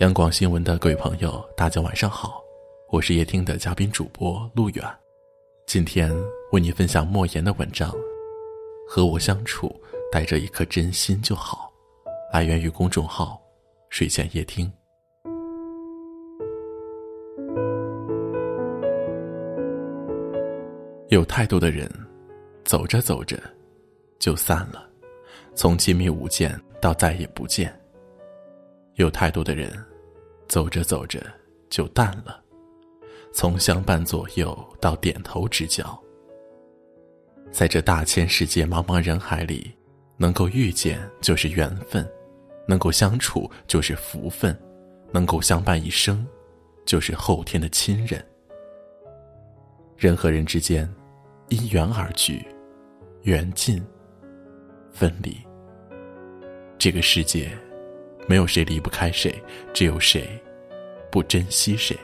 央广新闻的各位朋友，大家晚上好，我是夜听的嘉宾主播陆远，今天为你分享莫言的文章。和我相处，带着一颗真心就好。来源于公众号“睡前夜听”。有太多的人，走着走着就散了，从亲密无间到再也不见。有太多的人。走着走着就淡了，从相伴左右到点头之交。在这大千世界茫茫人海里，能够遇见就是缘分，能够相处就是福分，能够相伴一生，就是后天的亲人。人和人之间，因缘而聚，缘尽，分离。这个世界。没有谁离不开谁，只有谁不珍惜谁。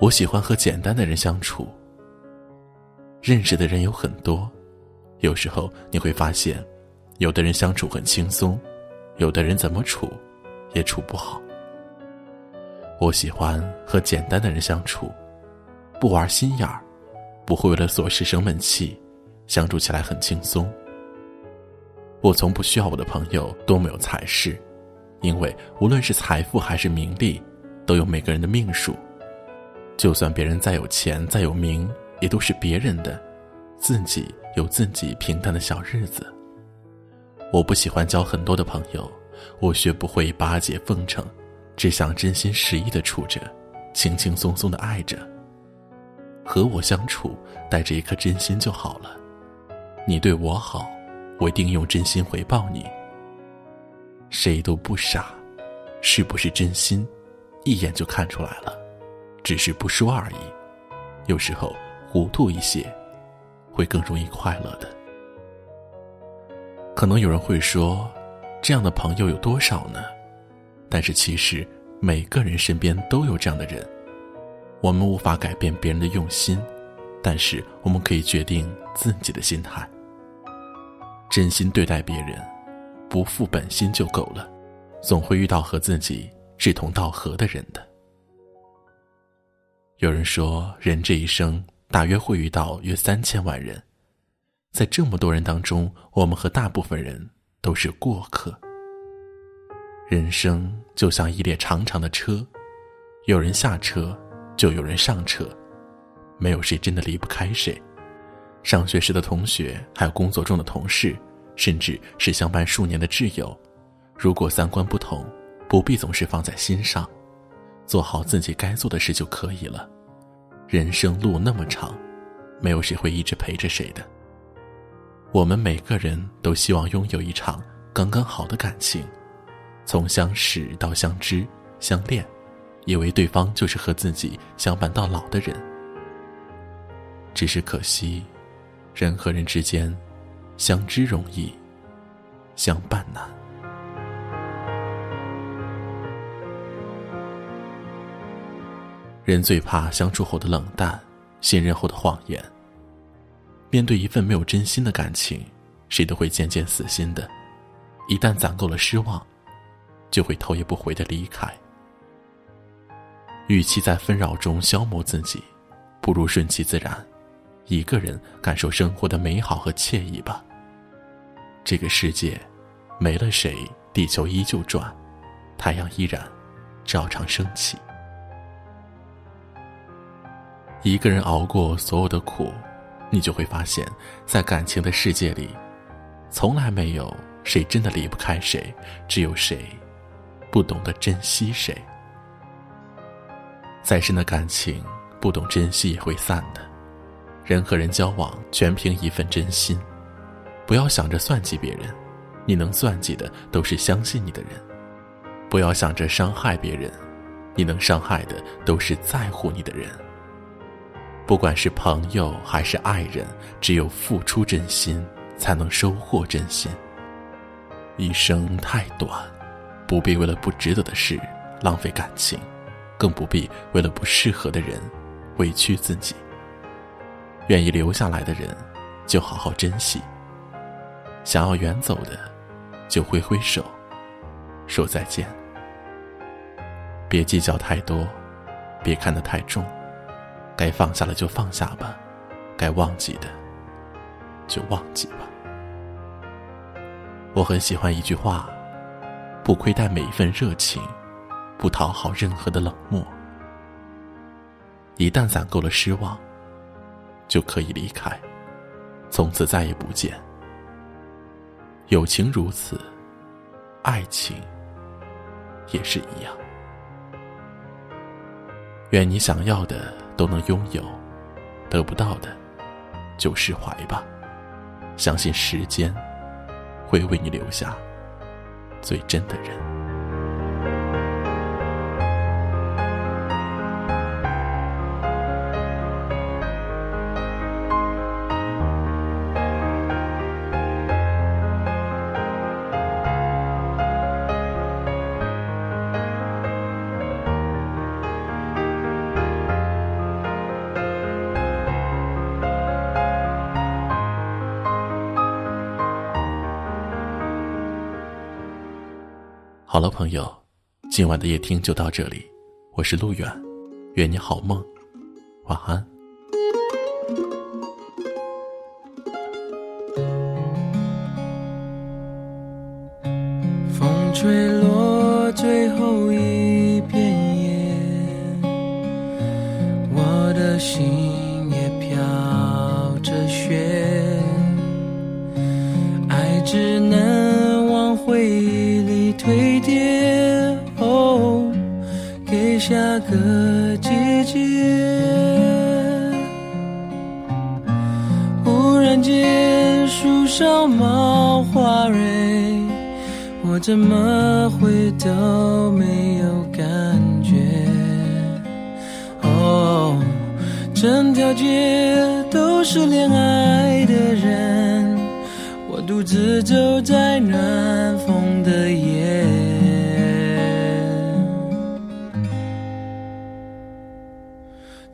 我喜欢和简单的人相处。认识的人有很多，有时候你会发现，有的人相处很轻松，有的人怎么处也处不好。我喜欢和简单的人相处，不玩心眼儿，不会为了琐事生闷气，相处起来很轻松。我从不需要我的朋友多么有才识，因为无论是财富还是名利，都有每个人的命数。就算别人再有钱再有名，也都是别人的，自己有自己平淡的小日子。我不喜欢交很多的朋友，我学不会巴结奉承，只想真心实意的处着，轻轻松松的爱着。和我相处，带着一颗真心就好了。你对我好。我一定用真心回报你。谁都不傻，是不是真心，一眼就看出来了，只是不说而已。有时候糊涂一些，会更容易快乐的。可能有人会说，这样的朋友有多少呢？但是其实每个人身边都有这样的人。我们无法改变别人的用心，但是我们可以决定自己的心态。真心对待别人，不负本心就够了。总会遇到和自己志同道合的人的。有人说，人这一生大约会遇到约三千万人，在这么多人当中，我们和大部分人都是过客。人生就像一列长长的车，有人下车，就有人上车，没有谁真的离不开谁。上学时的同学，还有工作中的同事，甚至是相伴数年的挚友，如果三观不同，不必总是放在心上，做好自己该做的事就可以了。人生路那么长，没有谁会一直陪着谁的。我们每个人都希望拥有一场刚刚好的感情，从相识到相知、相恋，以为对方就是和自己相伴到老的人。只是可惜。人和人之间，相知容易，相伴难。人最怕相处后的冷淡，信任后的谎言。面对一份没有真心的感情，谁都会渐渐死心的。一旦攒够了失望，就会头也不回的离开。与其在纷扰中消磨自己，不如顺其自然。一个人感受生活的美好和惬意吧。这个世界，没了谁，地球依旧转，太阳依然照常升起。一个人熬过所有的苦，你就会发现，在感情的世界里，从来没有谁真的离不开谁，只有谁不懂得珍惜谁。再深的感情，不懂珍惜也会散的。人和人交往，全凭一份真心。不要想着算计别人，你能算计的都是相信你的人；不要想着伤害别人，你能伤害的都是在乎你的人。不管是朋友还是爱人，只有付出真心，才能收获真心。一生太短，不必为了不值得的事浪费感情，更不必为了不适合的人委屈自己。愿意留下来的人，就好好珍惜；想要远走的，就挥挥手；说再见。别计较太多，别看得太重，该放下了就放下吧，该忘记的就忘记吧。我很喜欢一句话：不亏待每一份热情，不讨好任何的冷漠。一旦攒够了失望，就可以离开，从此再也不见。友情如此，爱情也是一样。愿你想要的都能拥有，得不到的就释怀吧。相信时间会为你留下最真的人。好了，朋友，今晚的夜听就到这里。我是路远，愿你好梦，晚安。风吹落最后一片叶，我的心也飘着雪，爱只能往回忆。下个季节。忽然间树上冒花蕊，我怎么会都没有感觉？哦，整条街都是恋爱的人。我独自走在暖风的夜，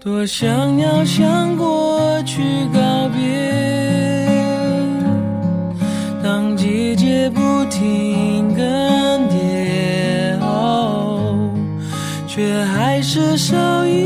多想要向过去告别。当季节不停更迭，哦，却还是少一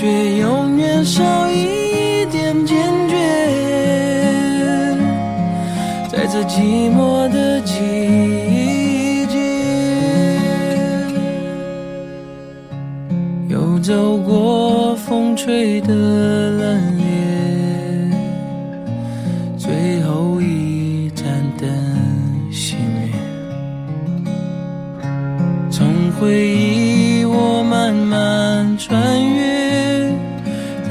却永远少一点坚决，在这寂寞的季节，又走过风吹的冷冽，最后一盏灯熄灭，从回忆我慢慢穿越。